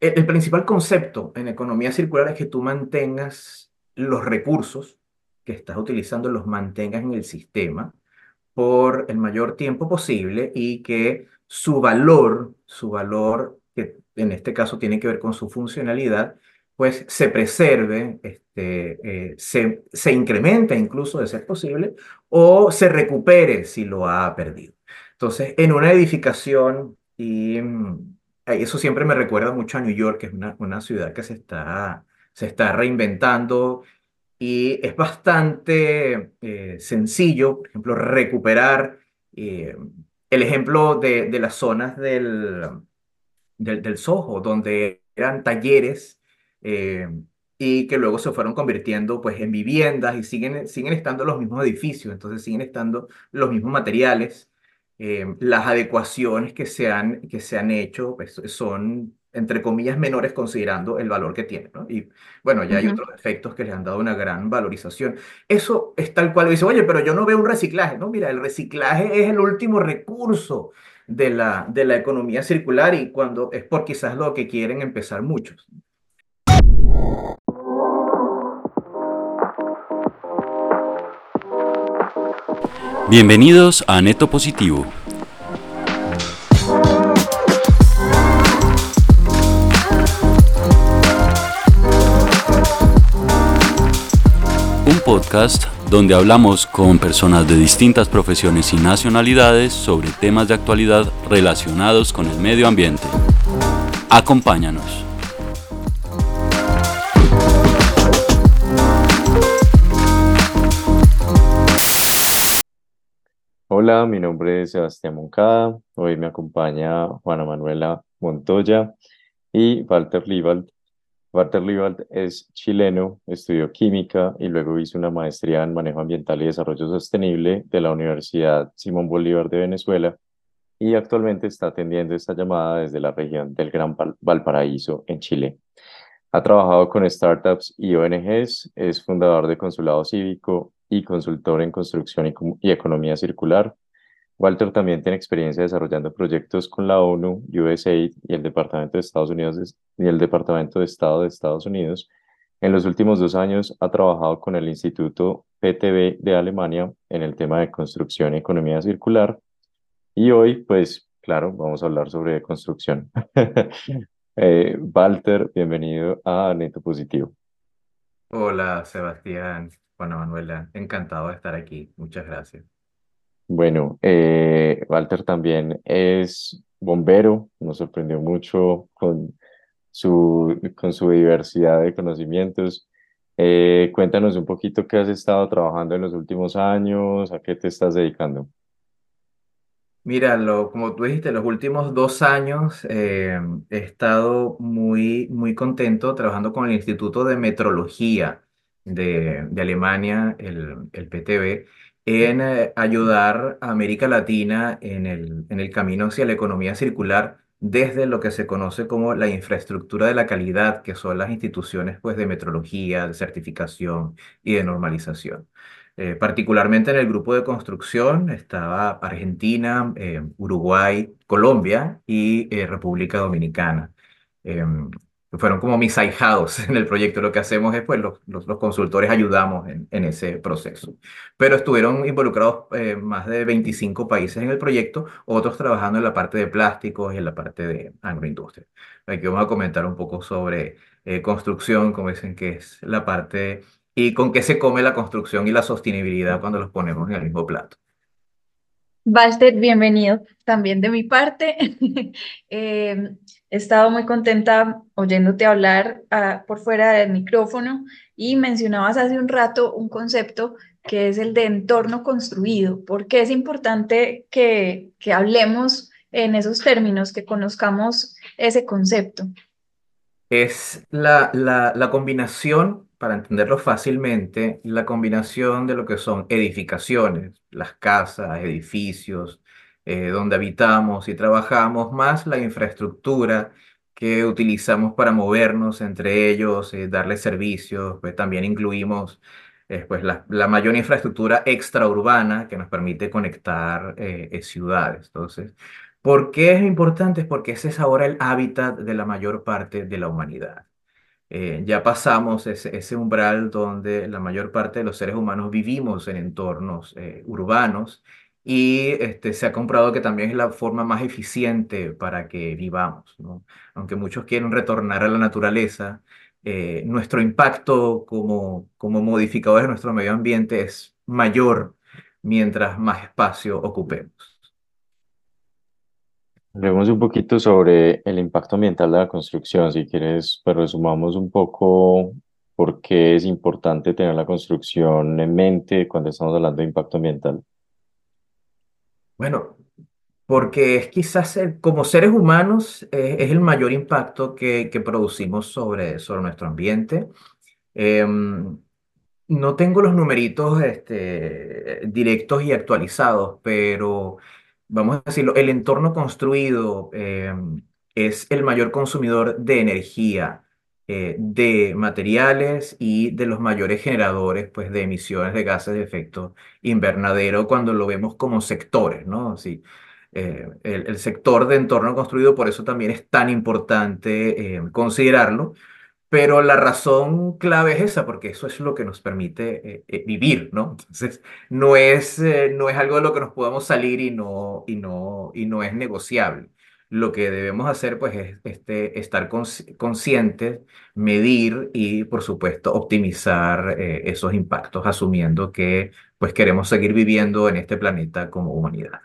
el, principal concepto en economía circular es que tú mantengas los recursos que estás utilizando, los mantengas en el sistema por el mayor tiempo posible y que su valor, su valor, que en este caso tiene que ver con su funcionalidad, pues se preserve, este, eh, se, se incremente incluso de ser posible, o se recupere si lo ha perdido. Entonces, en una edificación, y mm, eso siempre me recuerda mucho a New York, que es una, una ciudad que se está, se está reinventando y es bastante eh, sencillo, por ejemplo, recuperar eh, el ejemplo de, de las zonas del, del, del Soho, donde eran talleres eh, y que luego se fueron convirtiendo pues en viviendas y siguen, siguen estando los mismos edificios, entonces siguen estando los mismos materiales. Eh, las adecuaciones que se han, que se han hecho pues, son, entre comillas, menores considerando el valor que tienen, ¿no? Y bueno, ya hay otros efectos que les han dado una gran valorización. Eso es tal cual, dice, oye, pero yo no veo un reciclaje, ¿no? Mira, el reciclaje es el último recurso de la, de la economía circular y cuando es por quizás lo que quieren empezar muchos. Bienvenidos a Neto Positivo. Un podcast donde hablamos con personas de distintas profesiones y nacionalidades sobre temas de actualidad relacionados con el medio ambiente. Acompáñanos. Hola, mi nombre es Sebastián Moncada. Hoy me acompaña Juana Manuela Montoya y Walter Liebald. Walter Liebald es chileno, estudió química y luego hizo una maestría en manejo ambiental y desarrollo sostenible de la Universidad Simón Bolívar de Venezuela y actualmente está atendiendo esta llamada desde la región del Gran Val- Valparaíso en Chile. Ha trabajado con startups y ONGs, es fundador de Consulado Cívico y consultor en construcción y, y economía circular. Walter también tiene experiencia desarrollando proyectos con la ONU, USAID y el Departamento de Estados Unidos y el Departamento de Estado de Estados Unidos. En los últimos dos años ha trabajado con el Instituto PTB de Alemania en el tema de construcción y economía circular. Y hoy, pues, claro, vamos a hablar sobre construcción. Eh, Walter, bienvenido a Neto Positivo. Hola, Sebastián, Juana Manuela, encantado de estar aquí. Muchas gracias. Bueno, eh, Walter también es bombero, nos sorprendió mucho con su, con su diversidad de conocimientos. Eh, cuéntanos un poquito qué has estado trabajando en los últimos años, a qué te estás dedicando. Mira, lo, como tú dijiste, los últimos dos años eh, he estado muy, muy contento trabajando con el Instituto de Metrología de, de Alemania, el, el PTB, en eh, ayudar a América Latina en el, en el camino hacia la economía circular desde lo que se conoce como la infraestructura de la calidad, que son las instituciones pues, de metrología, de certificación y de normalización. Eh, particularmente en el grupo de construcción estaba Argentina, eh, Uruguay, Colombia y eh, República Dominicana. Fueron como mis ahijados en el proyecto. Lo que hacemos es, pues, los, los, los consultores ayudamos en, en ese proceso. Pero estuvieron involucrados eh, más de 25 países en el proyecto, otros trabajando en la parte de plásticos y en la parte de agroindustria. Aquí vamos a comentar un poco sobre eh, construcción, como dicen que es la parte y con qué se come la construcción y la sostenibilidad cuando los ponemos en el mismo plato. Walter, bienvenido también de mi parte. Eh, he estado muy contenta oyéndote hablar ah, por fuera del micrófono y mencionabas hace un rato un concepto que es el de entorno construido. ¿Por qué es importante que, que hablemos en esos términos, que conozcamos ese concepto? Es la, la combinación, para entenderlo fácilmente, la combinación de lo que son edificaciones, las casas, edificios, eh, donde habitamos y trabajamos, más la infraestructura que utilizamos para movernos entre ellos, eh, darles servicios, pues también incluimos eh, pues la, la mayor infraestructura extraurbana que nos permite conectar eh, ciudades. Entonces, ¿Por qué es importante? Porque ese es ahora el hábitat de la mayor parte de la humanidad. Eh, ya pasamos ese, ese, umbral donde la mayor parte de los seres humanos vivimos en entornos eh, urbanos y este, se ha comprobado que también es la forma más eficiente para que vivamos, ¿no? Aunque muchos quieren retornar a la naturaleza, eh, nuestro impacto como, como modificadores de nuestro medio ambiente es mayor mientras más espacio ocupemos. Hablemos un poquito sobre el impacto ambiental de la construcción, si quieres, pero resumamos un poco por qué es importante tener la construcción en mente cuando estamos hablando de impacto ambiental. Bueno, porque es quizás como seres humanos eh, es el mayor impacto que, que producimos sobre, sobre nuestro ambiente. Em, no tengo los numeritos este, directos y actualizados, pero vamos a decirlo, el entorno construido eh, es el mayor consumidor de energía, eh, de materiales y de los mayores generadores pues, de emisiones de gases de efecto invernadero cuando lo vemos como sectores, ¿no? Sí, eh, el, el, sector de entorno construido, por eso también es tan importante considerarlo pero la razón clave es esa, porque eso es lo que nos permite eh, eh, vivir, ¿no? Entonces, no es, eh, no es algo de lo que nos podamos salir y no, y no, y no es negociable. Lo que debemos hacer, pues, es este, estar conscientes, medir y, por supuesto, optimizar esos impactos, asumiendo que, pues, queremos seguir viviendo en este planeta como humanidad.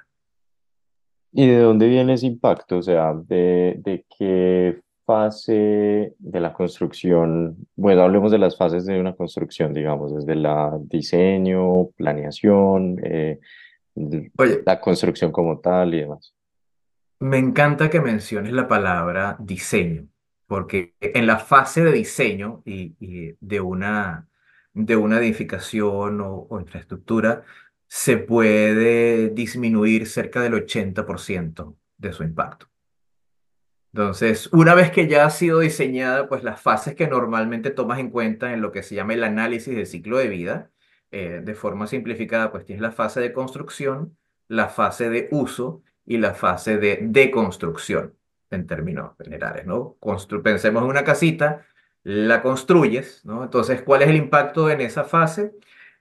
¿Y de dónde viene ese impacto? O sea, ¿de, de qué fase de la construcción, bueno, hablemos de las fases de una construcción, digamos, desde la diseño, planeación, eh, la construcción como tal y demás. Me encanta que menciones la palabra diseño, porque en la fase de diseño y, de, una, de una edificación o, o infraestructura se puede disminuir cerca del 80% de su impacto. Entonces, una vez que ya ha sido diseñada, pues las fases que normalmente tomas en cuenta en lo que se llama el análisis del ciclo de vida, eh, de forma simplificada, pues tienes la fase de construcción, la fase de uso y la fase de deconstrucción, en términos generales, ¿no? pensemos en una casita, la construyes, ¿no? Entonces, ¿cuál es el impacto en esa fase?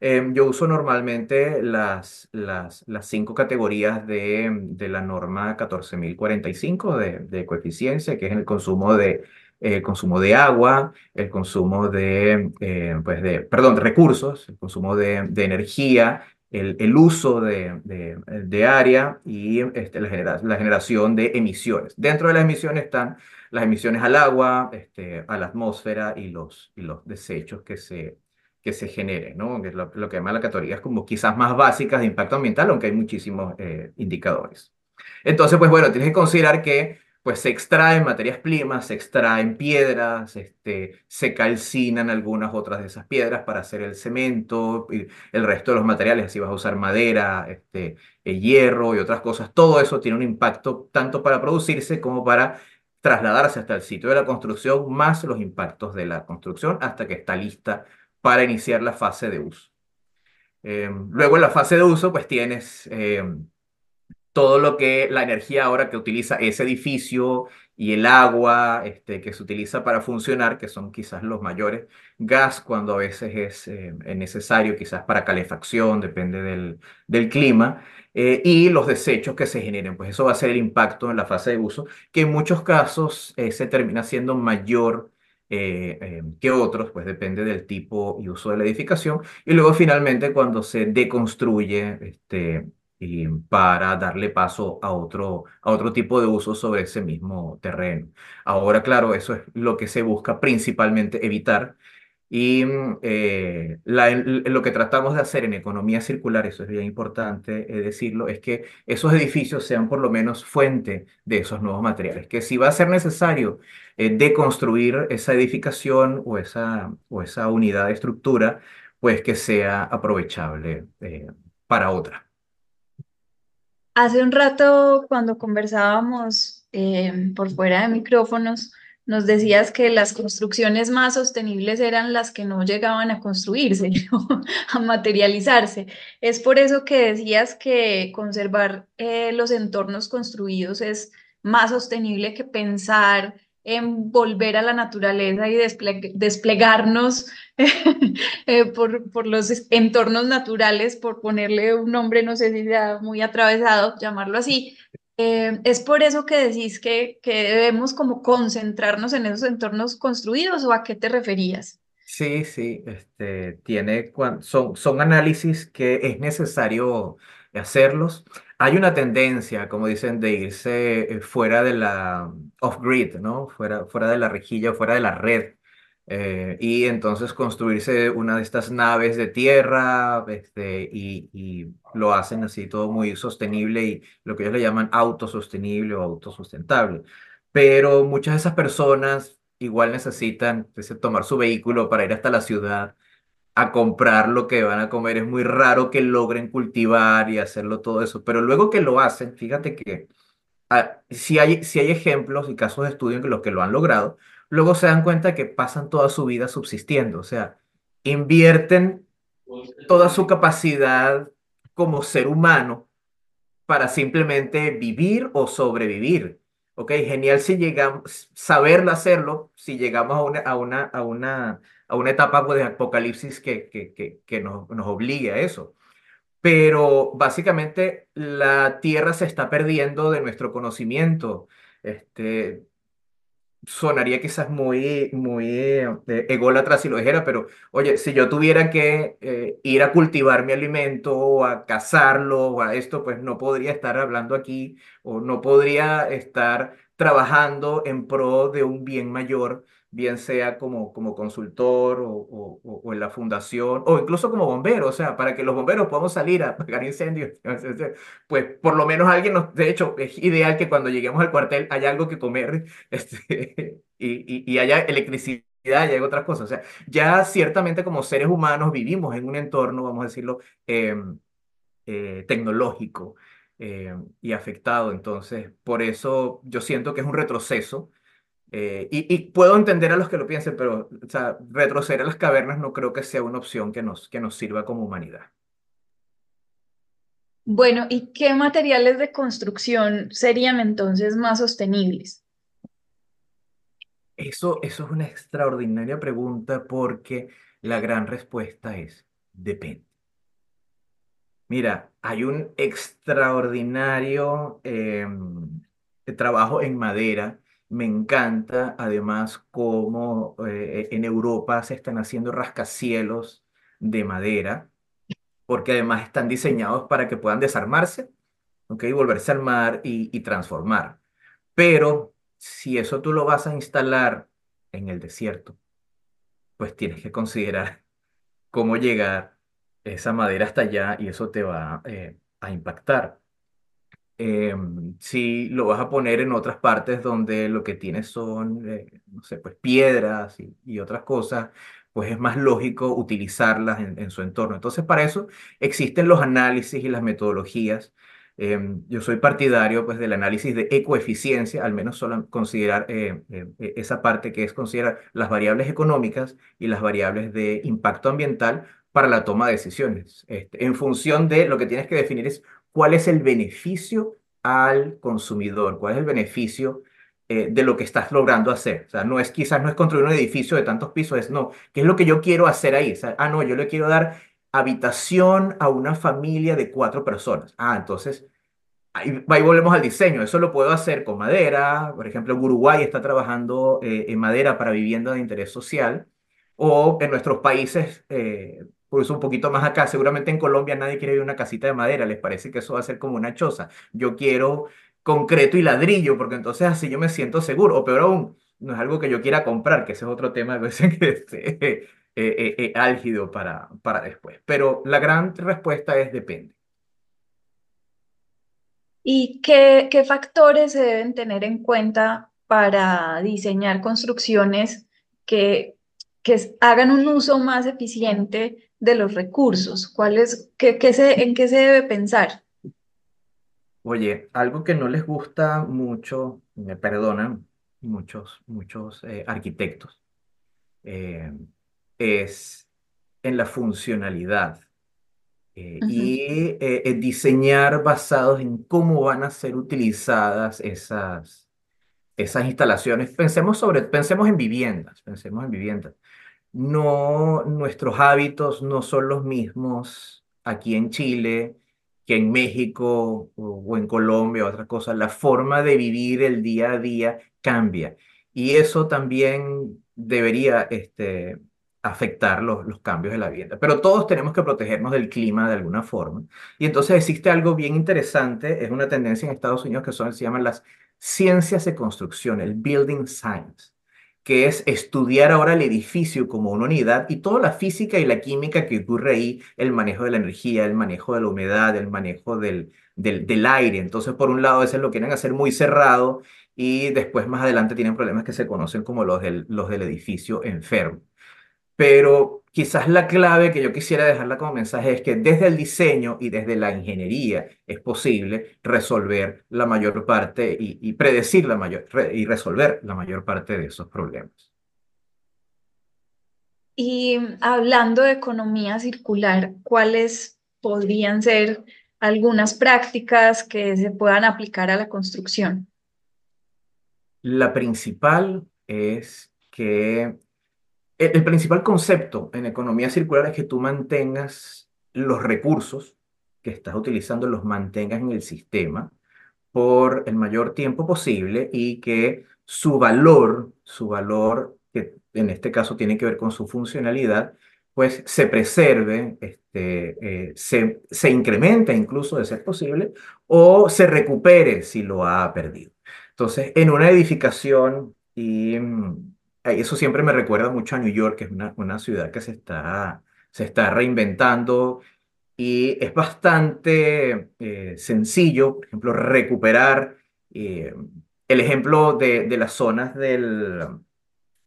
Em, yo uso normalmente las, las, las cinco categorías de, de la norma 14045 de, de coeficiencia, que es el consumo de, eh, consumo de agua, el consumo de, eh, pues de, perdón, de recursos, el consumo de, de energía, el, el uso de, de, área y este, la, la generación de emisiones. Dentro de las emisiones están las emisiones al agua, este, a la atmósfera y los, y los desechos que se, que se genere, ¿no? Que lo, lo, que llaman las categorías como quizás más básicas de impacto ambiental, aunque hay muchísimos eh, indicadores. Entonces, pues bueno, tienes que considerar que pues se extraen materias primas, se extraen piedras, este, se calcinan algunas otras de esas piedras para hacer el cemento, y el resto de los materiales, así vas a usar madera, este, el hierro y otras cosas. Todo eso tiene un impacto tanto para producirse como para trasladarse hasta el sitio de la construcción, más los impactos de la construcción hasta que está lista para iniciar la fase de uso. Eh, luego en la fase de uso, pues tienes eh, todo lo que la energía ahora que utiliza ese edificio y el agua este, que se utiliza para funcionar, que son quizás los mayores, gas cuando a veces es, eh, necesario, quizás para calefacción, depende del, clima, y los desechos que se generen, pues eso va a ser el impacto en la fase de uso, que en muchos casos se termina siendo mayor eh, eh, que otros, pues depende del tipo y uso de la edificación. Y luego finalmente cuando se deconstruye este, para darle paso a otro, a otro tipo de uso sobre ese mismo terreno. Ahora, claro, eso es lo que se busca principalmente evitar y mm, eh, lo que tratamos de hacer en economía circular, eso es bien importante eh, decirlo, es que esos edificios sean por lo menos fuente de esos nuevos materiales. Que si va a ser necesario eh, deconstruir esa edificación o esa, o esa unidad de estructura, pues que sea aprovechable para otra. Hace un rato, cuando conversábamos por fuera de micrófonos, nos decías que las construcciones más sostenibles eran las que no llegaban a construirse, a materializarse. Es por eso que decías que conservar eh, los entornos construidos es más sostenible que pensar en volver a la naturaleza y desplegarnos eh, por, por, los entornos naturales, por ponerle un nombre, no sé si sea muy atravesado, llamarlo así, eh, es por eso que decís que, que debemos como concentrarnos en esos entornos construidos o a qué te referías? Sí, sí, este, tiene, son, son análisis que es necesario hacerlos. Hay una tendencia, como dicen, de irse eh, fuera de la off-grid, ¿no? Fuera, fuera de la rejilla, fuera de la red eh, y entonces construirse una de estas naves de tierra este, y, y, lo hacen así todo muy sostenible y lo que ellos le llaman autosostenible o autosustentable. Pero muchas de esas personas igual necesitan tomar su vehículo para ir hasta la ciudad a comprar lo que van a comer. Es muy raro que logren cultivar y hacerlo todo eso, pero luego que lo hacen, fíjate que ah, si hay, si hay ejemplos y casos de estudio en los que lo han logrado, luego se dan cuenta que pasan toda su vida subsistiendo, o sea, invierten toda su capacidad como ser humano para simplemente vivir o sobrevivir. Ok, genial si llegamos, saberlo hacerlo, si llegamos a una, a una, a una, a una etapa pues, de apocalipsis que, que, que, que nos, nos obligue a eso. Pero básicamente la Tierra se está perdiendo de nuestro conocimiento. Este, sonaría quizás muy, muy eh, ególatra si lo dijera, pero oye, si yo tuviera que eh, ir a cultivar mi alimento o a cazarlo o a esto, pues no podría estar hablando aquí o no podría estar trabajando en pro de un bien mayor bien sea como, como consultor o, o, en la fundación o incluso como bombero, o sea, para que los bomberos podamos salir a apagar incendios, pues por lo menos alguien nos, de hecho, es ideal que cuando lleguemos al cuartel haya algo que comer este, y, y, haya electricidad y haya otras cosas, o sea, ya ciertamente como seres humanos vivimos en un entorno, vamos a decirlo, em, eh, tecnológico. Em, y afectado. Entonces, por eso yo siento que es un retroceso eh, y, puedo entender a los que lo piensen, pero o sea, retroceder a las cavernas no creo que sea una opción que nos, que nos sirva como humanidad. Bueno, ¿y qué materiales de construcción serían entonces más sostenibles? Eso, eso es una extraordinaria pregunta porque la gran respuesta es depende. Mira, hay un extraordinario em, trabajo en madera me encanta además cómo eh, en Europa se están haciendo rascacielos de madera, porque además están diseñados para que puedan desarmarse, ¿ok? volverse al mar y, transformar. Pero si eso tú lo vas a instalar en el desierto, pues tienes que considerar cómo llegar esa madera hasta allá y eso te va eh, a impactar. Em, si lo vas a poner en otras partes donde lo que tienes son, eh, no sé, pues piedras y, otras cosas, pues es más lógico utilizarlas en, su entorno. Entonces, para eso existen los análisis y las metodologías. Em, yo soy partidario pues del análisis de ecoeficiencia, al menos solo considerar eh, eh, esa parte que es considerar las variables económicas y las variables de impacto ambiental para la toma de decisiones. Este, en función de lo que tienes que definir es cuál es el beneficio al consumidor, cuál es el beneficio eh, de lo que estás logrando hacer. O sea, no es quizás no es construir un edificio de tantos pisos, es no, ¿qué es lo que yo quiero hacer ahí? O sea, ah, no, yo le quiero dar habitación a una familia de cuatro personas. Ah, entonces, ahí, ahí volvemos al diseño. Eso lo puedo hacer con madera. Por ejemplo, Uruguay está trabajando eh, en madera para vivienda de interés social. O en nuestros países, eh, por eso un poquito más acá, seguramente en Colombia nadie quiere vivir una casita de madera, les parece que eso va a ser como una choza. Yo quiero concreto y ladrillo, porque entonces así yo me siento seguro, o peor aún, no es algo que yo quiera comprar, que ese es otro tema que es eh, eh, eh, álgido para, para después. Pero la gran respuesta es depende. ¿Y qué, qué factores se deben tener en cuenta para diseñar construcciones que, que hagan un uso más eficiente de los recursos? ¿Cuál es, qué, qué se, ¿En qué se debe pensar? Oye, algo que no les gusta mucho, me perdonan, muchos, muchos eh, arquitectos eh, es en la funcionalidad eh, y diseñar basados en cómo van a ser utilizadas esas, esas instalaciones. Pensemos sobre, pensemos en viviendas, pensemos en viviendas. No, nuestros hábitos no son los mismos aquí en Chile que en México o, en Colombia o otra cosa. La forma de vivir el día a día cambia y eso también debería este, afectar los, los cambios de la vivienda. Pero todos tenemos que protegernos del clima de alguna forma. Y entonces existe algo bien interesante, es una tendencia en Estados Unidos que son, se llaman las ciencias de construcción, el building science que es estudiar ahora el edificio como una unidad y toda la física y la química que ocurre ahí, el manejo de la energía, el manejo de la humedad, el manejo del, del, del aire. Entonces, por un lado, veces lo quieren hacer muy cerrado y después más adelante tienen problemas que se conocen como los del, los del edificio enfermo. Pero quizás la clave que yo quisiera dejarla como mensaje es que desde el diseño y desde la ingeniería es posible resolver la mayor parte y, y predecir la mayor re- y resolver la mayor parte de esos problemas. Y hablando de economía circular, ¿cuáles podrían ser algunas prácticas que se puedan aplicar a la construcción? La principal es que el, el principal concepto en economía circular es que tú mantengas los recursos que estás utilizando, los mantengas en el sistema por el mayor tiempo posible y que su valor, su valor, que en este caso tiene que ver con su funcionalidad, pues se preserve, este, eh, se, se incremente incluso de ser posible o se recupere si lo ha perdido. Entonces, en una edificación, y mm, eso siempre me recuerda mucho a New York, que es una, una ciudad que se está, se está reinventando y es bastante eh, sencillo, por ejemplo, recuperar eh, el ejemplo de, de las zonas del,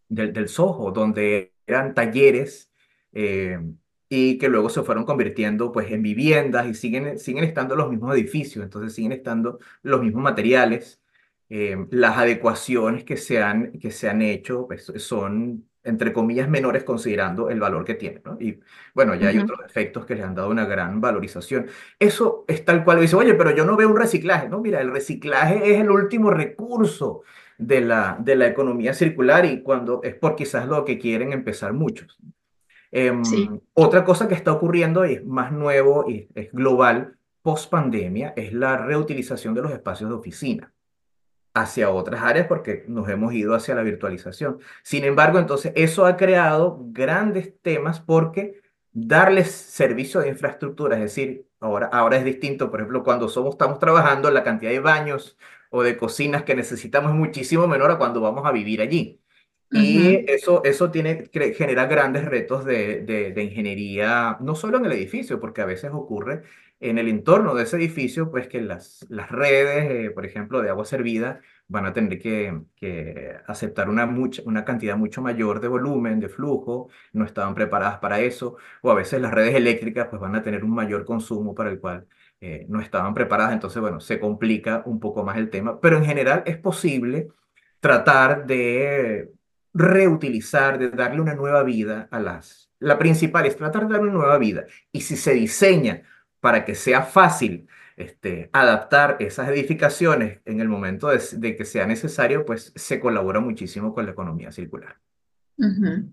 del, Soho, donde eran talleres eh, y que luego se fueron convirtiendo pues, en viviendas y siguen, siguen estando los mismos edificios, entonces siguen estando los mismos materiales. Eh, las adecuaciones que se han, que se han hecho pues, son, entre comillas, menores considerando el valor que tienen, ¿no? Y bueno, ya hay otros efectos que les han dado una gran valorización. Eso es tal cual, dice, oye, pero yo no veo un reciclaje, ¿no? Mira, el reciclaje es el último recurso de la, de la economía circular y cuando es por quizás lo que quieren empezar muchos. Sí. Em, otra cosa que está ocurriendo y es más nuevo y es global post pandemia es la reutilización de los espacios de oficina hacia otras áreas porque nos hemos ido hacia la virtualización. Sin embargo, entonces eso ha creado grandes temas porque darles servicio de infraestructura, es decir, ahora, ahora es distinto, por ejemplo, cuando somos, estamos trabajando, la cantidad de baños o de cocinas que necesitamos es muchísimo menor a cuando vamos a vivir allí. Y Ujú, eso, eso tiene, genera grandes retos de, de, de ingeniería, no solo en el edificio, porque a veces ocurre en el entorno de ese edificio, pues que las, las redes, eh, por ejemplo, de agua servida, van a tener que, que aceptar una, mucha, una cantidad mucho mayor de volumen, de flujo, no estaban preparadas para eso, o a veces las redes eléctricas pues van a tener un mayor consumo para el cual eh, no estaban preparadas, entonces bueno, se complica un poco más el tema, pero en general es posible tratar de reutilizar, de darle una nueva vida a las... La principal es tratar de darle una nueva vida. Y si se diseña para que sea fácil este, adaptar esas edificaciones en el momento de, de que sea necesario, pues se colabora muchísimo con la economía circular. ujú.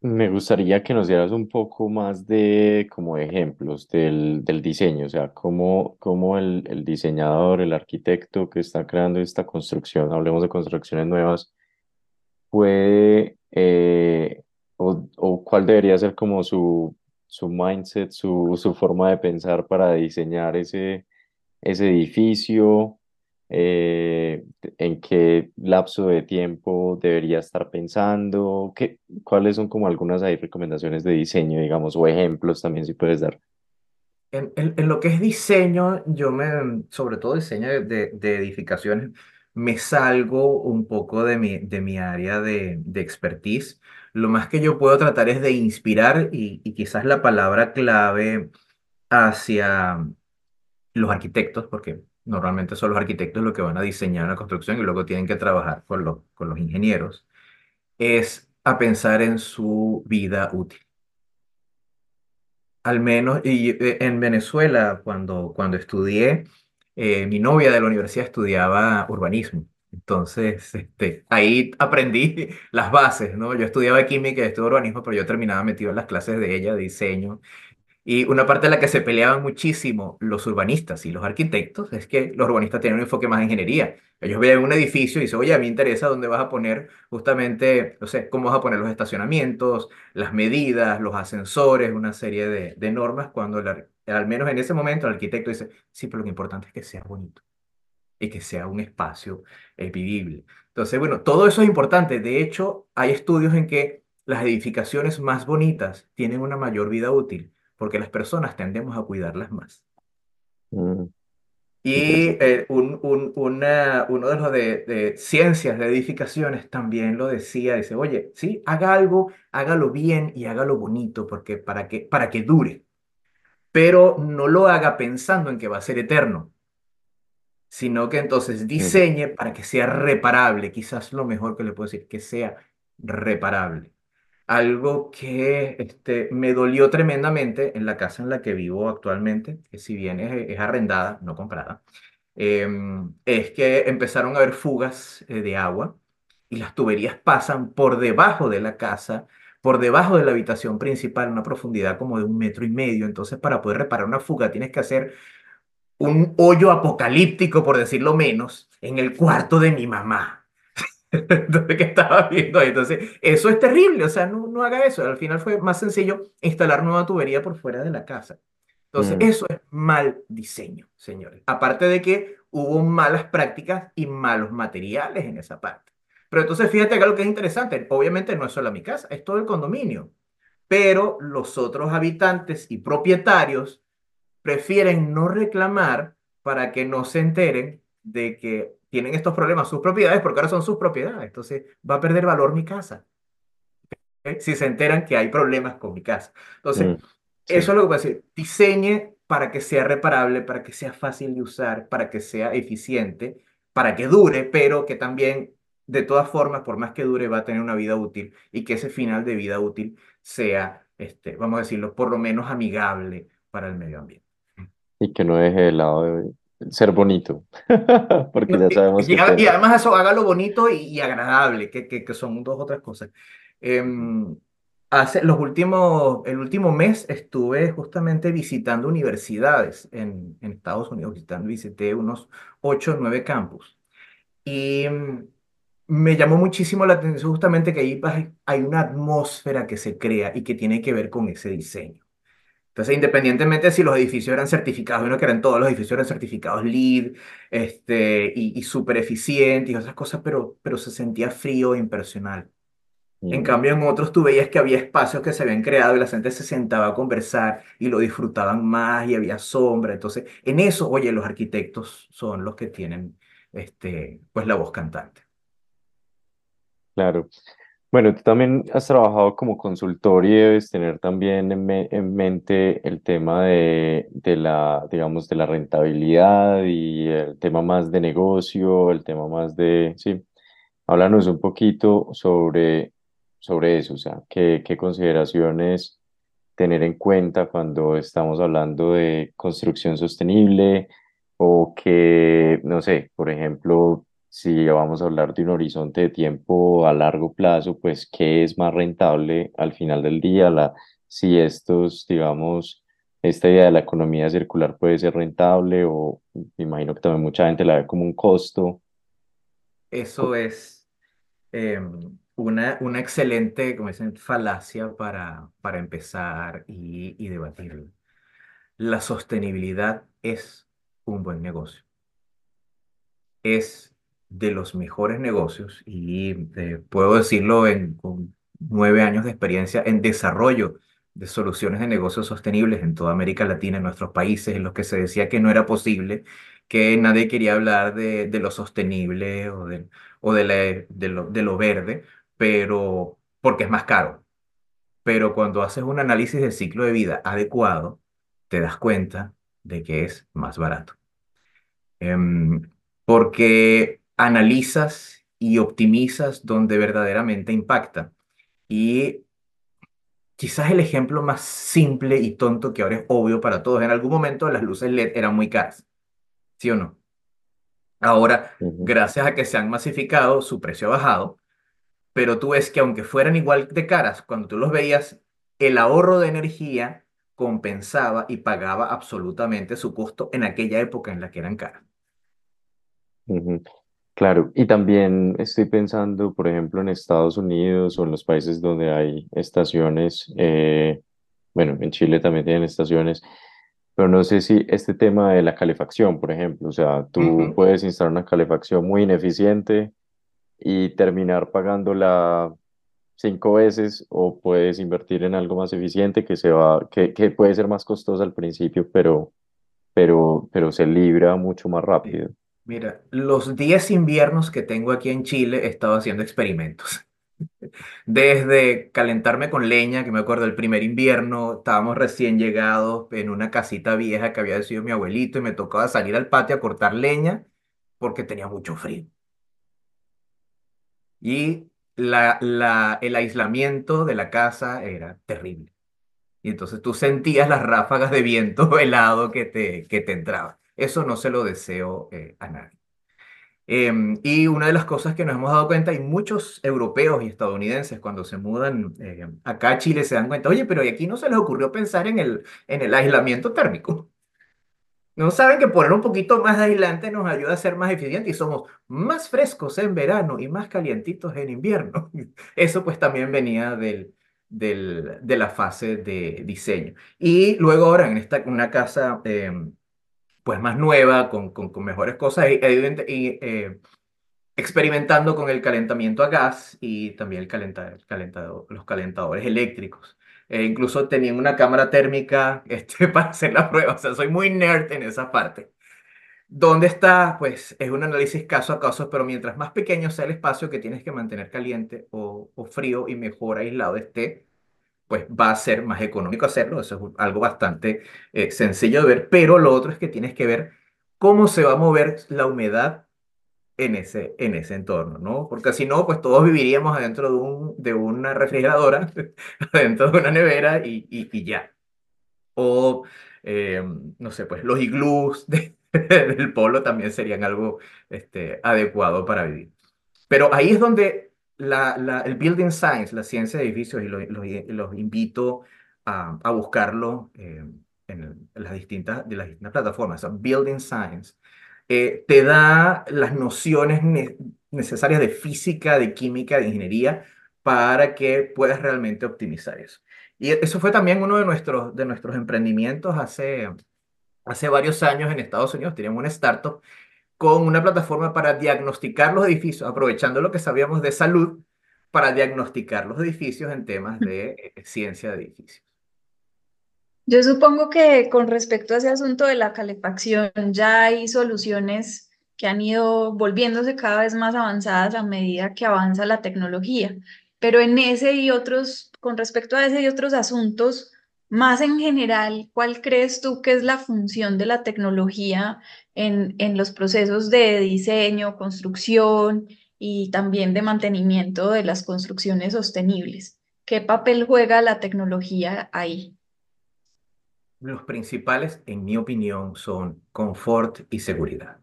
Me gustaría que nos dieras un poco más de como ejemplos del, del diseño, o sea, cómo, cómo el, el diseñador, el arquitecto que está creando esta construcción, hablemos de construcciones nuevas, puede eh, o, o cuál debería ser como su, su mindset, su, su forma de pensar para diseñar ese, ese edificio, eh, en qué lapso de tiempo debería estar pensando, qué, cuáles son como algunas ahí recomendaciones de diseño, digamos, o ejemplos también si puedes dar. En, en- en lo que es diseño, yo me, sobre todo diseño de, de- edificaciones, me salgo un poco de mi, de mi área de, de expertise. Lo más que yo puedo tratar es de inspirar y, y quizás la palabra clave hacia los arquitectos, porque normalmente son los arquitectos los que van a diseñar la construcción y luego tienen que trabajar con los, con los ingenieros, es a pensar en su vida útil. Al menos, y eh, en Venezuela, cuando, cuando estudié, eh, mi novia de la universidad estudiaba urbanismo. Entonces, este, ahí aprendí las bases, ¿no? Yo estudiaba química estudiaba urbanismo, pero yo terminaba metido en las clases de ella de diseño y una parte en la que se peleaban muchísimo los urbanistas y los arquitectos es que los urbanistas tienen un enfoque más de ingeniería. Ellos ven un edificio y dicen, oye, a mí me interesa dónde vas a poner justamente, no sé, cómo vas a poner los estacionamientos, las medidas, los ascensores, una serie de, de normas, cuando al menos en ese momento el arquitecto dice, sí, pero lo importante es que sea bonito y que sea un espacio eh, vivible. Entonces, bueno, todo eso es importante. De hecho, hay estudios en que las edificaciones más bonitas tienen una mayor vida útil porque las personas tendemos a cuidarlas más. Mm, Y eh, un, un- una- uno de los de, de ciencias de edificaciones también lo decía, dice, oye, sí, haga algo, hágalo bien y hágalo bonito, porque para que, para que dure, pero no lo haga pensando en que va a ser eterno, sino que entonces diseñe para que sea reparable, quizás lo mejor que le puedo decir, que sea reparable. Algo que este, me dolió tremendamente en la casa en la que vivo actualmente, que si bien es, es arrendada, no comprada, em, es que empezaron a haber fugas eh, de agua y las tuberías pasan por debajo de la casa, por debajo de la habitación principal, una profundidad como de un metro y medio. Entonces, para poder reparar una fuga, tienes que hacer un hoyo apocalíptico, por decirlo menos, en el cuarto de mi mamá. Entonces, que estaba viendo ahí. Entonces, eso es terrible, o sea, no, no haga eso. Al final fue más sencillo instalar nueva tubería por fuera de la casa. Entonces, mm, eso es mal diseño, señores. Aparte de que hubo malas prácticas y malos materiales en esa parte. Pero entonces, fíjate acá lo que es interesante. Obviamente no es solo mi casa, es todo el condominio. Pero los otros habitantes y propietarios prefieren no reclamar para que no se enteren de que tienen estos problemas sus propiedades, porque ahora son sus propiedades. Entonces va a perder valor mi casa, ¿ok? Si se enteran que hay problemas con mi casa. mm, Entonces, eso sí, es lo que voy a decir. Diseñe para que sea reparable, para que sea fácil de usar, para que sea eficiente, para que dure, pero que también, de todas formas, por más que dure, va a tener una vida útil y que ese final de vida útil sea, este, vamos a decirlo, por lo menos amigable para el medio ambiente. Y que no deje de lado de ser bonito, porque No, ya sabemos y que y te... además eso, hágalo bonito y, y agradable, que, que, que son dos otras cosas. Em, hace los últimos, el último mes estuve justamente visitando universidades en, en Estados Unidos, visitando, visité unos ocho o nueve campus. Y mm, me llamó muchísimo la atención justamente que ahí hay una atmósfera que se crea y que tiene que ver con ese diseño. Entonces, independientemente si los edificios eran certificados, bueno, que eran todos los edificios eran certificados LEED, este, y, y súper eficientes y otras cosas, pero, pero se sentía frío e impersonal. En mm, cambio, en otros tú veías que había espacios que se habían creado y la gente se sentaba a conversar y lo disfrutaban más y había sombra. Entonces, en eso, oye, los arquitectos son los que tienen, este, pues, la voz cantante. claro. Bueno, tú también has trabajado como consultor y debes tener también en, me- en mente el tema de, de la, digamos, de la rentabilidad y el tema más de negocio, el tema más de, sí, háblanos un poquito sobre, sobre eso, o sea, qué, qué consideraciones tener en cuenta cuando estamos hablando de construcción sostenible o que, no sé, por ejemplo, si vamos a hablar de un horizonte de tiempo a largo plazo, pues qué es más rentable al final del día, la, si estos, digamos, esta idea de la economía circular puede ser rentable o me imagino que también mucha gente la ve como un costo. Eso es em, una, una excelente, como dicen, falacia para, para empezar y, y debatirlo. La sostenibilidad es un buen negocio. Es de los mejores negocios y eh, puedo decirlo en, con nueve años de experiencia en desarrollo de soluciones de negocios sostenibles en toda América Latina, en nuestros países, en los que se decía que no era posible, que nadie quería hablar de, de lo sostenible o, de, o de, la- de lo, de lo verde, pero porque es más caro. Pero cuando haces un análisis del ciclo de vida adecuado, te das cuenta de que es más barato. em, porque analizas y optimizas donde verdaderamente impacta. Y quizás el ejemplo más simple y tonto que ahora es obvio para todos, en algún momento las luces LED eran muy caras, ¿sí o no? Ahora, gracias a que se han masificado, su precio ha bajado, pero tú ves que aunque fueran igual de caras, cuando tú los veías, el ahorro de energía compensaba y pagaba absolutamente su costo en aquella época en la que eran caras. ujú. Claro, y también estoy pensando, por ejemplo, en Estados Unidos o en los países donde hay estaciones, eh, bueno, en Chile también tienen estaciones, pero no sé si este tema de la calefacción, por ejemplo, o sea, tú puedes instalar una calefacción muy ineficiente y terminar pagándola cinco veces o puedes invertir en algo más eficiente que se va, que, que puede ser más costoso al principio, pero, pero, pero se libra mucho más rápido. Mira, los 10 inviernos que tengo aquí en Chile he estado haciendo experimentos. Desde calentarme con leña, que me acuerdo el primer invierno, estábamos recién llegados en una casita vieja que había sido mi abuelito y me tocaba salir al patio a cortar leña porque tenía mucho frío. Y la, la, el aislamiento de la casa era terrible. Y entonces tú sentías las ráfagas de viento helado que te, que te entraban. Eso no se lo deseo eh, a nadie. Em, y una de las cosas que nos hemos dado cuenta, y muchos europeos y estadounidenses cuando se mudan eh, acá a Chile se dan cuenta, oye, pero ¿y aquí no se les ocurrió pensar en el, en el aislamiento térmico? No saben que poner un poquito más de aislante nos ayuda a ser más eficientes y somos más frescos en verano y más calientitos en invierno. Eso pues también venía del, del, de la fase de diseño. Y luego ahora en esta, una casa em, pues más nueva, con, con, con mejores cosas, y, y, eh, experimentando con el calentamiento a gas y también el calenta- el calentado- los calentadores eléctricos. Eh, incluso tenían una cámara térmica este, para hacer la prueba. O sea, soy muy nerd en esa parte. ¿Dónde está? Pues es un análisis caso a caso, pero mientras más pequeño sea el espacio que tienes que mantener caliente o, o frío y mejor aislado esté, pues va a ser más económico hacerlo. Eso es algo bastante eh, sencillo de ver, pero lo otro es que tienes que ver cómo se va a mover la humedad en ese, en ese entorno, ¿no? Porque si no, pues todos viviríamos adentro de, un, de una refrigeradora, adentro de una nevera y, y, ya. O, eh, no sé, pues los iglús de- del polo también serían algo este, adecuado para vivir. Pero ahí es donde la, la- el Building Science, la ciencia de edificios, y lo- los, los invito a, a buscarlo eh, en, las distintas, de las distintas plataformas. O sea, Building Science eh, te da las nociones ne- necesarias de física, de química, de ingeniería, para que puedas realmente optimizar eso. Y eso fue también uno de nuestros, de nuestros emprendimientos hace, hace varios años en Estados Unidos. Teníamos una startup con una plataforma para diagnosticar los edificios, aprovechando lo que sabíamos de salud, para diagnosticar los edificios en temas de eh, ciencia de edificios. Yo supongo que con respecto a ese asunto de la calefacción, ya hay soluciones que han ido volviéndose cada vez más avanzadas a medida que avanza la tecnología. Pero en ese y otros, con respecto a ese y otros asuntos, más en general, ¿cuál crees tú que es la función de la tecnología en, en los procesos de diseño, construcción y también de mantenimiento de las construcciones sostenibles? ¿Qué papel juega la tecnología ahí? Los principales, en mi opinión, son confort y seguridad.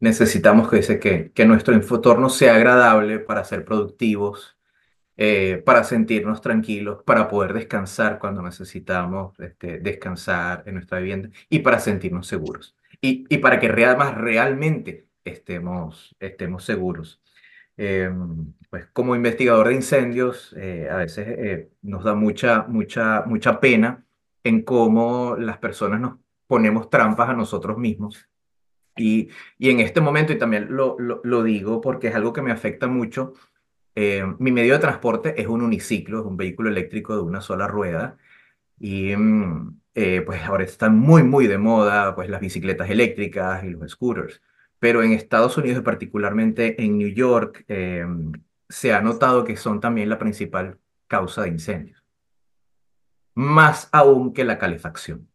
Necesitamos que, ese- que, que nuestro entorno sea agradable para ser productivos, eh, para sentirnos tranquilos, para poder descansar cuando necesitamos este, descansar en nuestra vivienda y para sentirnos seguros. Y, y para que rea- más realmente estemos, estemos seguros. Eh, pues como investigador de incendios, eh, a veces eh, nos da mucha, mucha, mucha pena en cómo las personas nos ponemos trampas a nosotros mismos. Y, y en este momento, y también lo, lo, lo digo porque es algo que me afecta mucho, eh, mi medio de transporte es un uniciclo, es un vehículo eléctrico de una sola rueda. Y mm, eh, pues ahora están muy, muy de moda pues las bicicletas eléctricas y los scooters. Pero en Estados Unidos, y particularmente en New York, eh, se ha notado que son también la principal causa de incendios, más aún que la calefacción.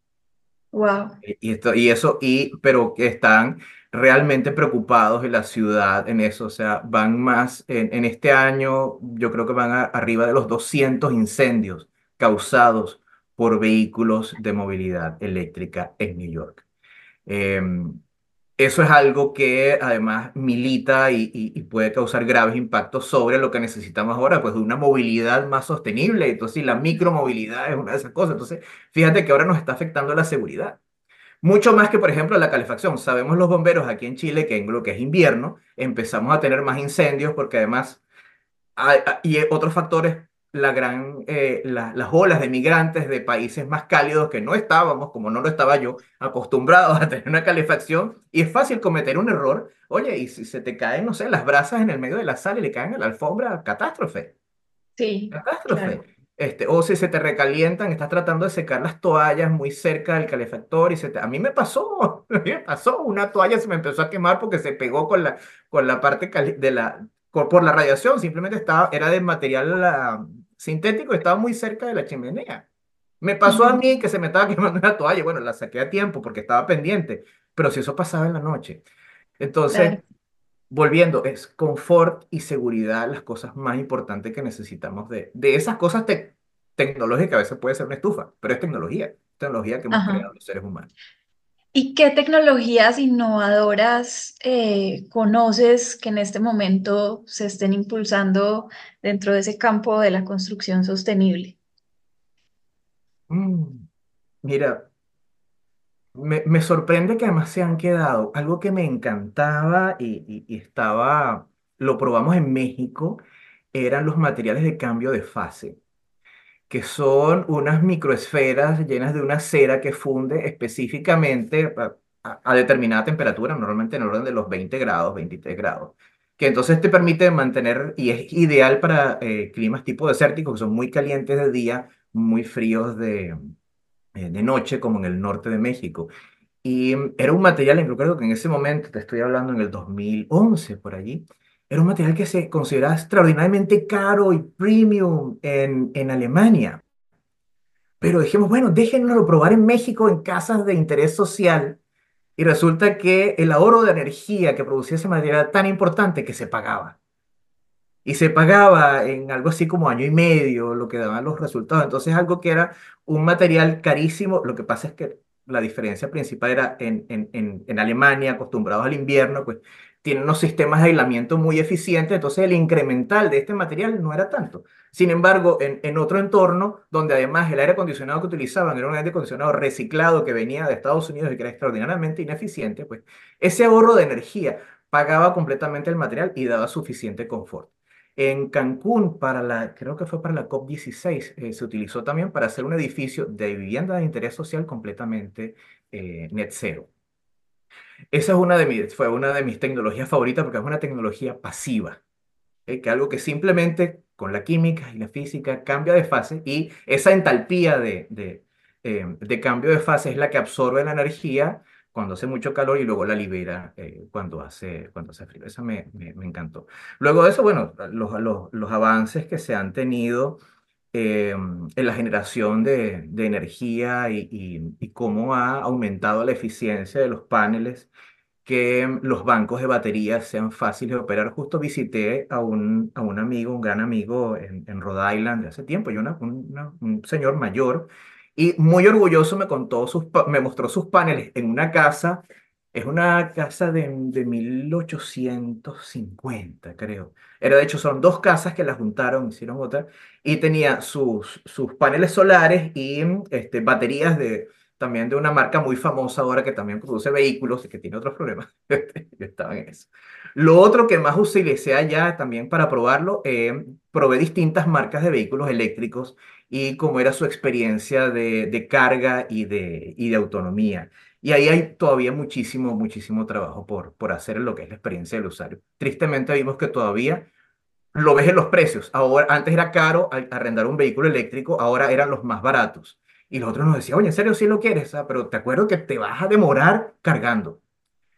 Wow. Y, esto, y eso, y, pero que están realmente preocupados en la ciudad en eso. O sea, van más, en, en este año yo creo que van a- arriba de los 200 incendios causados por vehículos de movilidad eléctrica en New York. Em, eso es algo que además milita y, puede causar graves impactos sobre lo que necesitamos ahora, pues de una movilidad más sostenible. Entonces, la micromovilidad es una de esas cosas. Entonces, fíjate que ahora nos está afectando la seguridad. Mucho más que, por ejemplo, la calefacción. Sabemos los bomberos aquí en Chile que en lo que es invierno empezamos a tener más incendios porque además y otros factores, la gran, eh, la- las olas de migrantes de países más cálidos que no estábamos, como no lo estaba yo, acostumbrados a tener una calefacción y es fácil cometer un error. Oye, y si se te caen, no sé, las brasas en el medio de la sala y le caen a la alfombra, catástrofe. Sí, Catástrofe. claro. Este, o si se te recalientan, estás tratando de secar las toallas muy cerca del calefactor y se te... A mí me pasó, me pasó, una toalla se me empezó a quemar porque se pegó con la, con la parte de la... Por, por la radiación, simplemente estaba, era de material ah, sintético, estaba muy cerca de la chimenea. Me pasó a mí que se me estaba quemando una toalla, bueno, la saqué a tiempo porque estaba pendiente, pero si eso pasaba en la noche. Entonces, Claro. volviendo, es confort y seguridad las cosas más importantes que necesitamos de, de esas cosas tec- tecnológicas. A veces puede ser una estufa, pero es tecnología, tecnología que hemos Ajá. creado los seres humanos. ¿Y qué tecnologías innovadoras eh, conoces que en este momento se estén impulsando dentro de ese campo de la construcción sostenible? Mm, Mira, me, me sorprende que además se han quedado. Algo que me encantaba y, y- y estaba, lo probamos en México, eran los materiales de cambio de fase. Que son unas microesferas llenas de una cera que funde específicamente a, determinada temperatura, normalmente en el orden de los 20 grados, 23 grados, que entonces te permite mantener, y es ideal para eh, climas tipo desérticos, que son muy calientes de día, muy fríos de, eh, de noche, como en el norte de México. Y mm, era un material, creo que en ese momento, te estoy hablando en el 2011 por allí, era un material que se consideraba extraordinariamente caro y premium en, en Alemania. Pero dijimos, bueno, déjennoslo probar en México en casas de interés social. Y resulta que el ahorro de energía que producía ese material era tan importante que se pagaba. Y se pagaba en algo así como año y medio lo que daban los resultados. Entonces, algo que era un material carísimo. Lo que pasa es que la diferencia principal era en, en, en, en Alemania, acostumbrados al invierno, pues tienen unos sistemas de aislamiento muy eficientes. Entonces, el incremental de este material no era tanto. Sin embargo, en, en otro entorno, donde además el aire acondicionado que utilizaban era un aire acondicionado reciclado que venía de Estados Unidos y que era extraordinariamente ineficiente, pues ese ahorro de energía pagaba completamente el material y daba suficiente confort. En Cancún, para la, creo que fue para la COP16, eh, se utilizó también para hacer un edificio de vivienda de interés social completamente eh, net cero. Esa es una de mis, fue una de mis tecnologías favoritas porque es una tecnología pasiva, ¿eh? que algo que simplemente con la química y la física cambia de fase y esa entalpía de, de, eh, de cambio de fase es la que absorbe la energía cuando hace mucho calor y luego la libera eh, cuando hace, cuando hace frío. Esa me, me, me encantó. Luego de eso, bueno, los, los, los avances que se han tenido eh, en la generación de, de energía y, y, y cómo ha aumentado la eficiencia de los paneles que los bancos de baterías sean fáciles de operar. Justo visité a un, a un amigo, un gran amigo en, en Rhode Island de hace tiempo, y una, una- un señor mayor, y muy orgulloso me contó sus, me mostró sus paneles en una casa, es una casa de, de 1850, creo. Era, de hecho, son dos casas que las juntaron, hicieron otra, y tenía sus, sus paneles solares y este, baterías de también de una marca muy famosa ahora que también produce vehículos y que tiene otros problemas. Yo estaba en eso. Lo otro que más utilicé allá también para probarlo, eh, probé distintas marcas de vehículos eléctricos y cómo era su experiencia de, de carga y de, y de autonomía. Y ahí hay todavía muchísimo, muchísimo trabajo por, por hacer en lo que es la experiencia del usuario. Tristemente vimos que todavía lo ves en los precios. Ahora, antes era caro arrendar un vehículo eléctrico, ahora eran los más baratos. Y los otros nos decían, oye, ¿en serio sí lo quieres? Ah, pero te acuerdo que te vas a demorar cargando.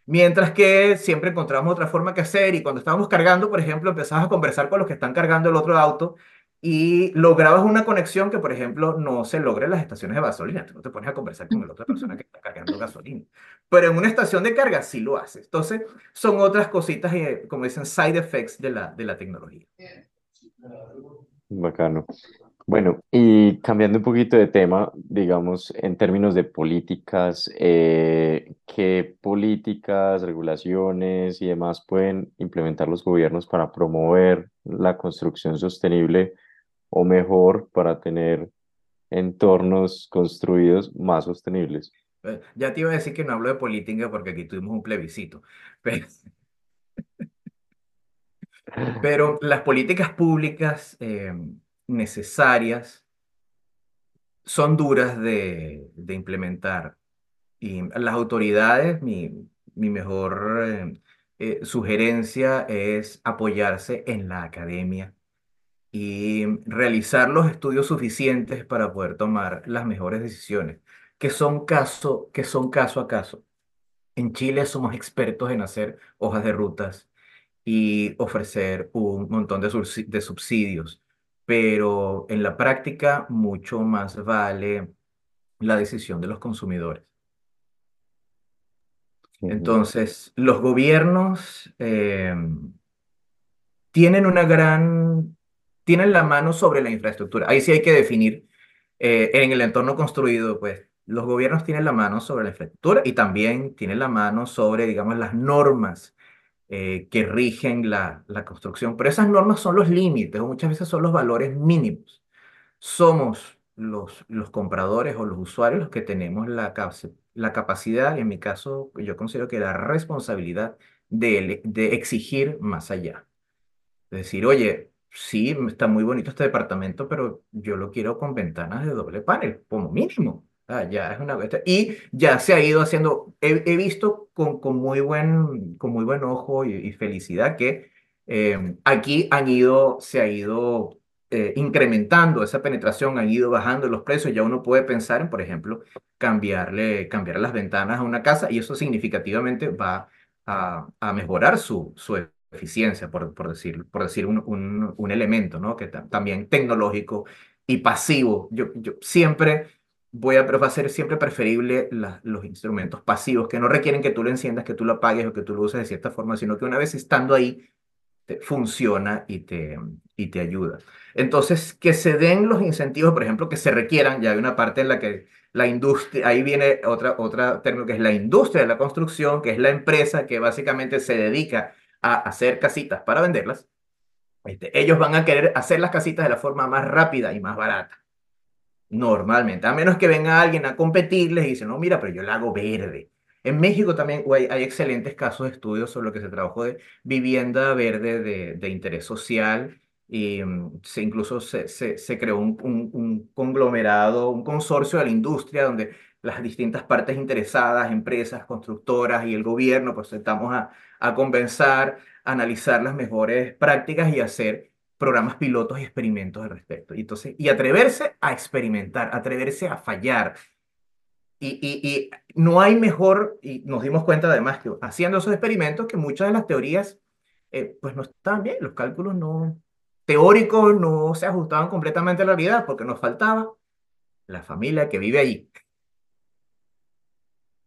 Mientras que siempre encontramos otra forma que hacer y cuando estábamos cargando, por ejemplo, empezabas a conversar con los que están cargando el otro auto y lograbas una conexión que, por ejemplo, no se logra en las estaciones de gasolina. Tú no te pones a conversar con la otra persona que está cargando gasolina. Pero en una estación de carga sí lo haces. Entonces, son otras cositas, eh, como dicen, side effects de la, de la tecnología. Bacano. Bueno, y cambiando un poquito de tema, digamos, en términos de políticas, eh, ¿qué políticas, regulaciones y demás pueden implementar los gobiernos para promover la construcción sostenible o mejor para tener entornos construidos más sostenibles? Eh, Ya te iba a decir que no hablo de política porque aquí tuvimos un plebiscito. Pero, las políticas públicas eh, necesarias son duras de, de implementar. Y las autoridades, mi, mi mejor eh, eh, sugerencia es apoyarse en la academia y realizar los estudios suficientes para poder tomar las mejores decisiones, que son caso, que son caso a caso. En Chile somos expertos en hacer hojas de rutas y ofrecer un montón de, subsi- de subsidios, pero en la práctica mucho más vale la decisión de los consumidores. Entonces, los gobiernos eh, tienen una gran, tienen la mano sobre la infraestructura. Ahí sí hay que definir eh, en el entorno construido, pues los gobiernos tienen la mano sobre la infraestructura y también tienen la mano sobre, digamos, las normas eh, que rigen la, la construcción. Pero esas normas son los límites o muchas veces son los valores mínimos. Somos los, los compradores o los usuarios los que tenemos la, la capacidad, y en mi caso yo considero que la responsabilidad de, de exigir más allá. Es decir, oye, sí, está muy bonito este departamento, pero yo lo quiero con ventanas de doble panel, como mínimo. Ah, ya es una cuestión- Y ya se ha ido haciendo, he, he visto con, con muy buen, con muy buen ojo y, y felicidad que eh, aquí han ido, se ha ido eh, incrementando esa penetración, han ido bajando los precios. Ya uno puede pensar en, por ejemplo, cambiarle, cambiar las ventanas a una casa y eso significativamente va a, a mejorar su, su eficiencia, por, por decir, por decir un, un, un elemento, ¿no? Que ta- también tecnológico y pasivo. Yo, yo siempre voy a, va a ser siempre preferible la- los instrumentos pasivos que no requieren que tú lo enciendas, que tú lo apagues o que tú lo uses de cierta forma, sino que una vez estando ahí, te- funciona y te, y te ayuda. Entonces, que se den los incentivos, por ejemplo, que se requieran, ya hay una parte en la que la industria, ahí viene otra, otra término que es la industria de la construcción, que es la empresa que básicamente se dedica a hacer casitas para venderlas. Este, ellos van a querer hacer las casitas de la forma más rápida y más barata. Normalmente, a menos que venga alguien a competirles y dice, no, mira, pero yo la hago verde. En México también hay, excelentes casos de estudios sobre lo que se trabajó de vivienda verde de, de interés social y mm, se, incluso se, se, se creó un, un, conglomerado, un consorcio de la industria donde las distintas partes interesadas, empresas, constructoras y el gobierno, pues estamos a, a conversar, analizar las mejores prácticas y hacer programas pilotos y experimentos al respecto. Y, entonces, y atreverse a experimentar, atreverse a fallar. Y, y, y no hay mejor, y nos dimos cuenta además que haciendo esos experimentos que muchas de las teorías eh, pues no estaban bien, los cálculos no teóricos no se ajustaban completamente a la realidad porque nos faltaba la familia que vive allí.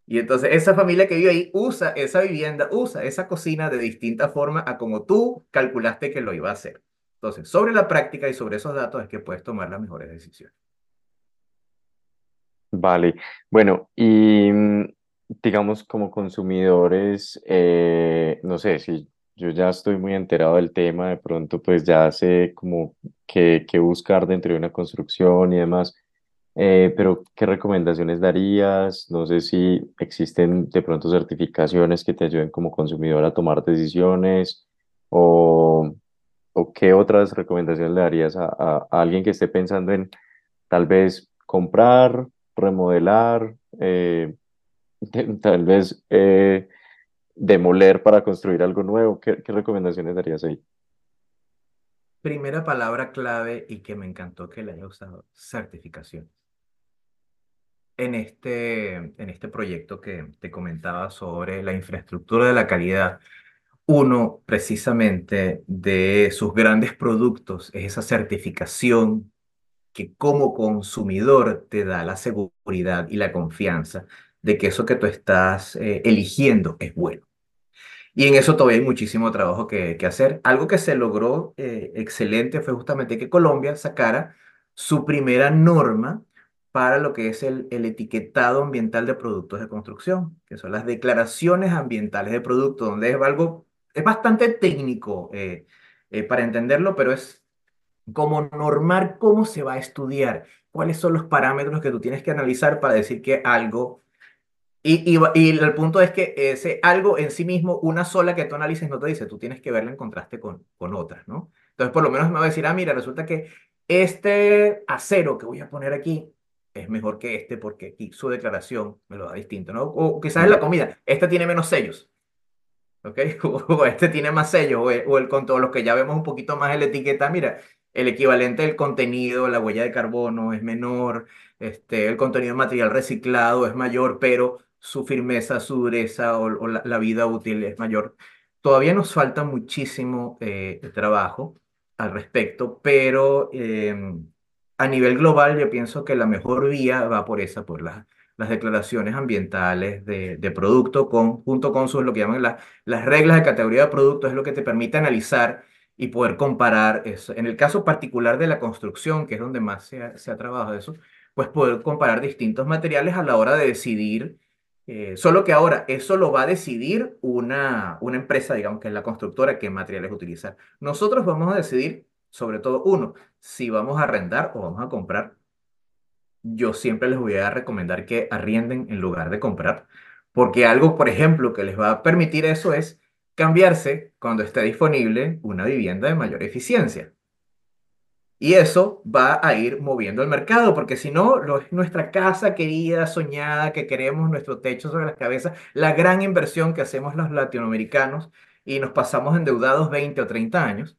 Y entonces esa familia que vive ahí usa esa vivienda, usa esa cocina de distinta forma a como tú calculaste que lo iba a hacer. Entonces, sobre la práctica y sobre esos datos es que puedes tomar las mejores decisiones. Vale, bueno, y mm, digamos como consumidores, eh, no sé, si yo ya estoy muy enterado del tema, de pronto pues ya sé como qué, buscar dentro de una construcción y demás, eh, pero ¿qué recomendaciones darías? No sé si existen de pronto certificaciones que te ayuden como consumidor a tomar decisiones o, o qué otras recomendaciones le darías a, a- alguien que esté pensando en tal vez comprar, remodelar, eh, tal vez eh, demoler para construir algo nuevo? ¿Qué, qué recomendaciones darías ahí? Primera palabra clave y que me encantó que le haya usado, certificaciones. En este, en este proyecto que te comentaba sobre la infraestructura de la calidad, uno precisamente de sus grandes productos es esa certificación que como consumidor te da la seguridad y la confianza de que eso que tú estás eh, eligiendo es bueno. Y en eso todavía hay muchísimo trabajo que, que hacer. Algo que se logró eh, excelente fue justamente que Colombia sacara su primera norma para lo que es el, el, etiquetado ambiental de productos de construcción, que son las declaraciones ambientales de productos, donde es algo, es bastante técnico eh, eh, para entenderlo, pero es como normar cómo se va a estudiar, cuáles son los parámetros que tú tienes que analizar para decir que algo y, y, y, el punto es que ese algo en sí mismo, una sola que tú analices no te dice, tú tienes que verla en contraste con, con otras, ¿no? Entonces, por lo menos me va a decir, ah, mira, resulta que este acero que voy a poner aquí es mejor que este porque aquí su declaración me lo da distinto, ¿no? O quizás en la comida, este tiene menos sellos, ¿ok? O este tiene más sellos, o el, con todos los que ya vemos un poquito más en la etiqueta, mira, el equivalente del contenido, la huella de carbono es menor, este, el contenido de material reciclado es mayor, pero su firmeza, su dureza o, la, vida útil es mayor. Todavía nos falta muchísimo eh, trabajo al respecto, pero eh, a nivel global yo pienso que la mejor vía va por esa, por la, las declaraciones ambientales de, de producto, con, junto con sus, lo que llaman la, las reglas de categoría de producto, es lo que te permite analizar y poder comparar eso. En el caso particular de la construcción, que es donde más se ha, se ha trabajado eso, pues poder comparar distintos materiales a la hora de decidir eh, solo que ahora eso lo va a decidir una, una empresa, digamos que es la constructora, qué materiales utilizar. Nosotros vamos a decidir, sobre todo, uno, si vamos a arrendar o vamos a comprar. Yo siempre les voy a recomendar que arrienden en lugar de comprar, porque algo, por ejemplo, que les va a permitir eso es cambiarse cuando esté disponible una vivienda de mayor eficiencia. Y eso va a ir moviendo el mercado, porque si no, nuestra casa querida, soñada, que queremos nuestro techo sobre las cabezas, la gran inversión que hacemos los latinoamericanos y nos pasamos endeudados 20 o 30 años,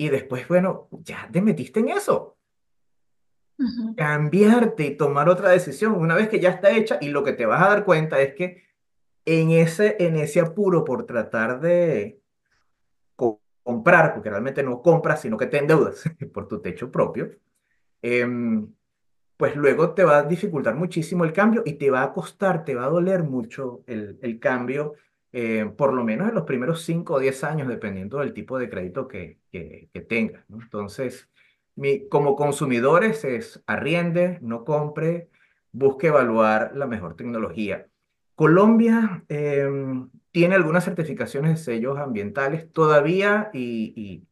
y después, bueno, ya te metiste en eso. Uh -huh. Cambiarte y tomar otra decisión una vez que ya está hecha y lo que te vas a dar cuenta es que en ese, en ese apuro por tratar de comprar, porque realmente no compras, sino que te endeudas por tu techo propio, eh, pues luego te va a dificultar muchísimo el cambio y te va a costar, te va a doler mucho el, el cambio, eh, por lo menos en los primeros 5 o 10 años, dependiendo del tipo de crédito que, que, que tengas. ¿no? Entonces, mi, como consumidores es arriende, no compre, busque evaluar la mejor tecnología. Colombia eh, tiene algunas certificaciones de sellos ambientales todavía y, y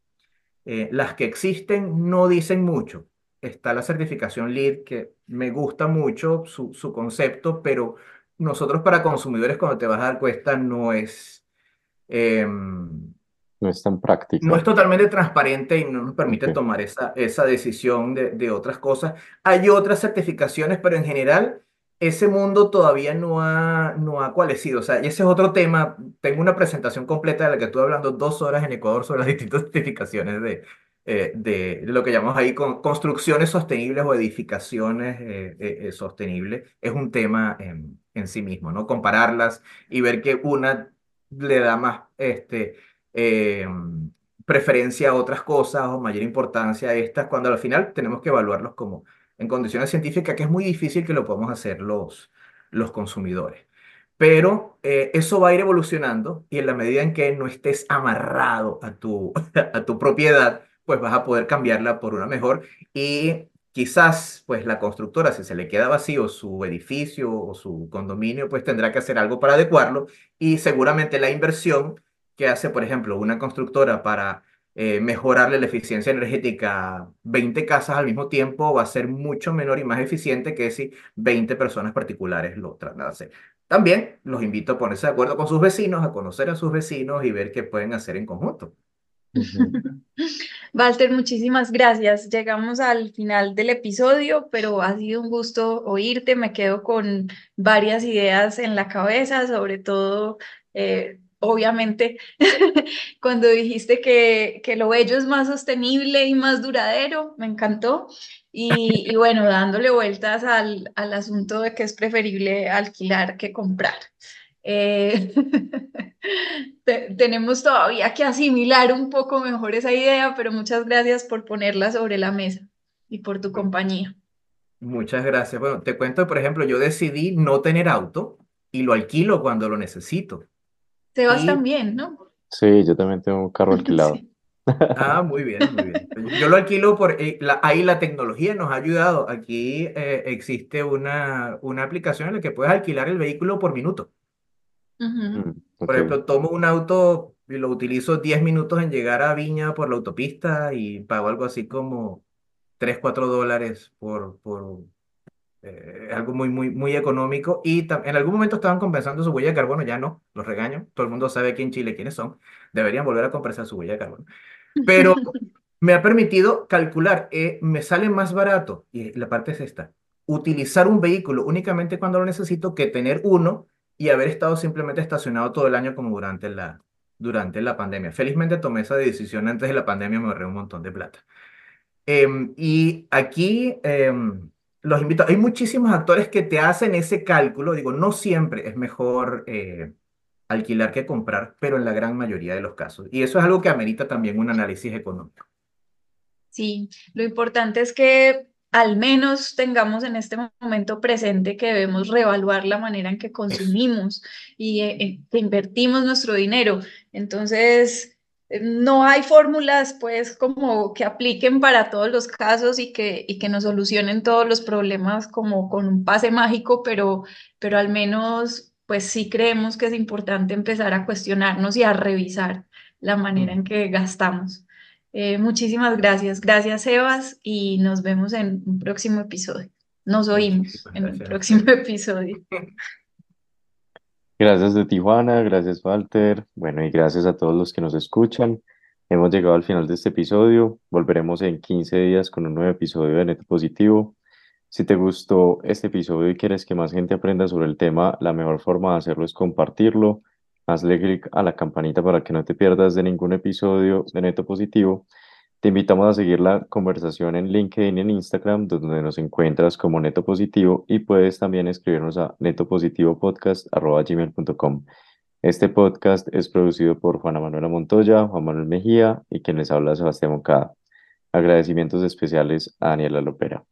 eh, las que existen no dicen mucho. Está la certificación LEED que me gusta mucho su, su concepto, pero nosotros para consumidores cuando te vas a dar cuenta no es... Eh, no es tan práctico. No es totalmente transparente y no nos permite okay. tomar esa, esa decisión de, de otras cosas. Hay otras certificaciones, pero en general ese mundo todavía no ha, no ha coalescido. O sea, y ese es otro tema. Tengo una presentación completa de la que estuve hablando dos horas en Ecuador sobre las distintas certificaciones de, eh, de, lo que llamamos ahí con, construcciones sostenibles o edificaciones eh, eh, sostenibles. Es un tema en, sí mismo, ¿no? Compararlas y ver que una le da más este, preferencia a otras cosas o mayor importancia a estas, cuando al final tenemos que evaluarlos como en condiciones científicas que es muy difícil que lo podamos hacer los, los consumidores. Pero eso va a ir evolucionando y en la medida en que no estés amarrado a tu, a tu propiedad, pues vas a poder cambiarla por una mejor y quizás pues la constructora, si se le queda vacío su edificio o su condominio, pues tendrá que hacer algo para adecuarlo y seguramente la inversión que hace, por ejemplo, una constructora para eh, mejorarle la eficiencia energética a 20 casas al mismo tiempo va a ser mucho menor y más eficiente que si 20 personas particulares lo tratan de hacer. También los invito a ponerse de acuerdo con sus vecinos, a conocer a sus vecinos y ver qué pueden hacer en conjunto. Uh -huh. Walter, muchísimas gracias. Llegamos al final del episodio, pero ha sido un gusto oírte. Me quedo con varias ideas en la cabeza, sobre todo eh, obviamente, cuando dijiste que, que, lo bello es más sostenible y más duradero, me encantó. Y, y bueno, dándole vueltas al, al, asunto de que es preferible alquilar que comprar. Eh, tenemos todavía que asimilar un poco mejor esa idea, pero muchas gracias por ponerla sobre la mesa y por tu compañía. Muchas gracias. Bueno, te cuento, por ejemplo, yo decidí no tener auto y lo alquilo cuando lo necesito. Sebas también, ¿no? Sí, yo también tengo un carro alquilado. Ah, muy bien, muy bien. Yo lo alquilo por eh, ahí la tecnología nos ha ayudado. Aquí eh, existe una, una aplicación en la que puedes alquilar el vehículo por minuto. Mm, por ejemplo, tomo un auto y lo utilizo 10 minutos en llegar a Viña por la autopista y pago algo así como 3, 4 dólares por, por eh, algo muy, muy, muy económico. Y en algún momento estaban compensando su huella de carbono, ya no, los regaño. Todo el mundo sabe aquí en Chile quiénes son. Deberían volver a compensar su huella de carbono. Pero me ha permitido calcular, eh, me sale más barato, y la parte es esta, utilizar un vehículo únicamente cuando lo necesito que tener uno y haber estado simplemente estacionado todo el año como durante la, durante la pandemia. Felizmente tomé esa decisión antes de la pandemia, me ahorré un montón de plata. Em, y aquí em, los invito, hay muchísimos actores que te hacen ese cálculo, digo, no siempre es mejor eh, alquilar que comprar, pero en la gran mayoría de los casos. Y eso es algo que amerita también un análisis económico. Sí, lo importante es que al menos tengamos en este momento presente que debemos reevaluar la manera en que consumimos y eh, eh, que invertimos nuestro dinero. Entonces, eh, no hay fórmulas pues como que apliquen para todos los casos y que, y que nos solucionen todos los problemas como con un pase mágico, pero, pero al menos pues sí creemos que es importante empezar a cuestionarnos y a revisar la manera en que gastamos. Eh, muchísimas gracias. Gracias, Evas, y nos vemos en un próximo episodio. Nos oímos en un próximo episodio. Gracias de Tijuana, gracias Walter, bueno y gracias a todos los que nos escuchan. Hemos llegado al final de este episodio, volveremos en 15 días con un nuevo episodio de Neto Positivo. Si te gustó este episodio y quieres que más gente aprenda sobre el tema, la mejor forma de hacerlo es compartirlo hazle clic a la campanita para que no te pierdas de ningún episodio de Neto Positivo. Te invitamos a seguir la conversación en LinkedIn y en Instagram, donde nos encuentras como Neto Positivo y puedes también escribirnos a netopositivopodcast.gmail.com. Este podcast es producido por Juana Manuela Montoya, Juan Manuel Mejía y quien les habla Sebastián Moncada. Agradecimientos especiales a Daniela Lopera.